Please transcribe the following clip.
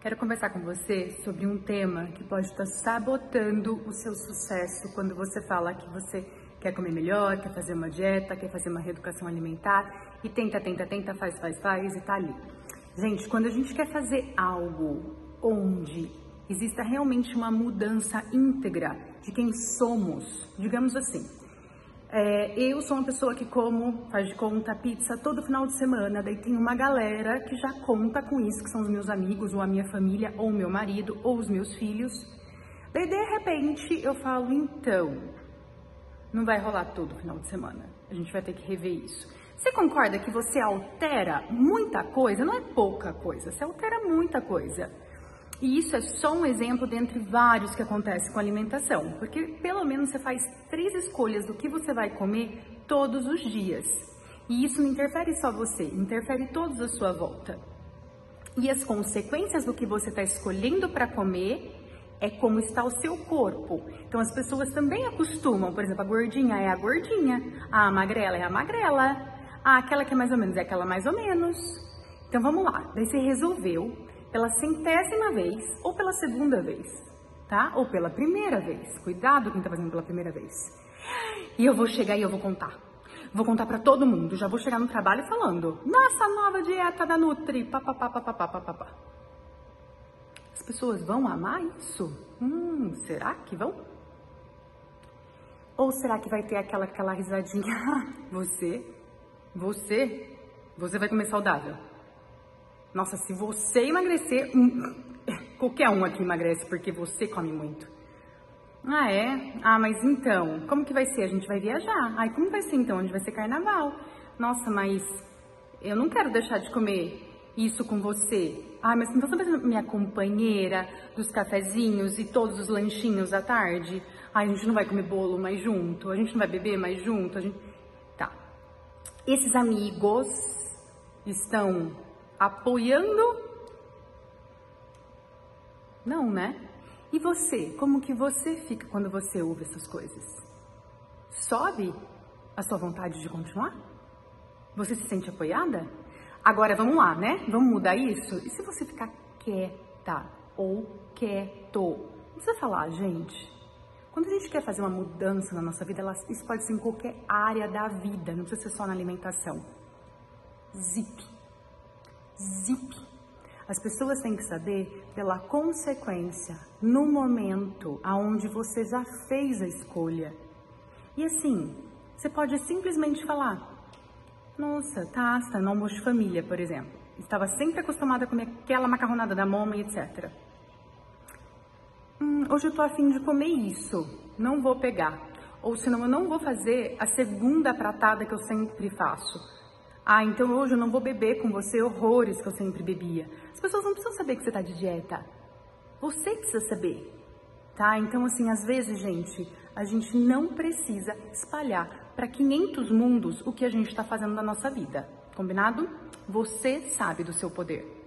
Quero conversar com você sobre um tema que pode estar sabotando o seu sucesso quando você fala que você quer comer melhor, quer fazer uma dieta, quer fazer uma reeducação alimentar e tenta, tenta, tenta, faz, faz, faz e tá ali. Gente, quando a gente quer fazer algo onde exista realmente uma mudança íntegra de quem somos, digamos assim, é, eu sou uma pessoa que como, faz de conta, pizza todo final de semana, daí tem uma galera que já conta com isso, que são os meus amigos, ou a minha família, ou o meu marido, ou os meus filhos. Daí, de repente, eu falo, então, não vai rolar todo final de semana, a gente vai ter que rever isso. Você concorda que você altera muita coisa? Não é pouca coisa, você altera muita coisa. E isso é só um exemplo dentre vários que acontece com a alimentação, porque pelo menos você faz três escolhas do que você vai comer todos os dias. E isso não interfere só você, interfere todos à sua volta. E as consequências do que você está escolhendo para comer é como está o seu corpo. Então as pessoas também acostumam, por exemplo, a gordinha é a gordinha, a magrela é a magrela, a aquela que é mais ou menos é aquela mais ou menos. Então vamos lá, daí você resolveu pela centésima vez ou pela segunda vez, tá? Ou pela primeira vez. Cuidado quem tá fazendo pela primeira vez. E eu vou chegar e eu vou contar. Vou contar para todo mundo. Já vou chegar no trabalho falando: "Nossa nova dieta da Nutri". Pá, pá, pá, pá, pá, pá, pá, pá. As pessoas vão amar isso? Hum, será que vão? Ou será que vai ter aquela aquela risadinha? você, você, você vai comer saudável? Nossa, se você emagrecer, qualquer um aqui emagrece porque você come muito. Ah, é? Ah, mas então, como que vai ser? A gente vai viajar. Ai, como vai ser então? A gente vai ser carnaval. Nossa, mas eu não quero deixar de comer isso com você. Ah, mas então você vai minha companheira dos cafezinhos e todos os lanchinhos à tarde? Ai, a gente não vai comer bolo mais junto? A gente não vai beber mais junto? A gente... Tá. Esses amigos estão apoiando? Não, né? E você? Como que você fica quando você ouve essas coisas? Sobe a sua vontade de continuar? Você se sente apoiada? Agora vamos lá, né? Vamos mudar isso? E se você ficar quieta ou quieto? Não precisa falar, gente. Quando a gente quer fazer uma mudança na nossa vida, isso pode ser em qualquer área da vida, não precisa ser só na alimentação. Zip zip. As pessoas têm que saber pela consequência, no momento aonde você já fez a escolha. E assim, você pode simplesmente falar: Nossa, Tasta, no almoço de família, por exemplo. Estava sempre acostumada a comer aquela macarronada da mama e etc. Hum, hoje eu tô afim de comer isso, não vou pegar. Ou senão eu não vou fazer a segunda pratada que eu sempre faço ah, então hoje eu não vou beber com você horrores que eu sempre bebia. As pessoas não precisam saber que você está de dieta. Você precisa saber, tá? Então, assim, às vezes, gente, a gente não precisa espalhar para 500 mundos o que a gente está fazendo na nossa vida. Combinado? Você sabe do seu poder.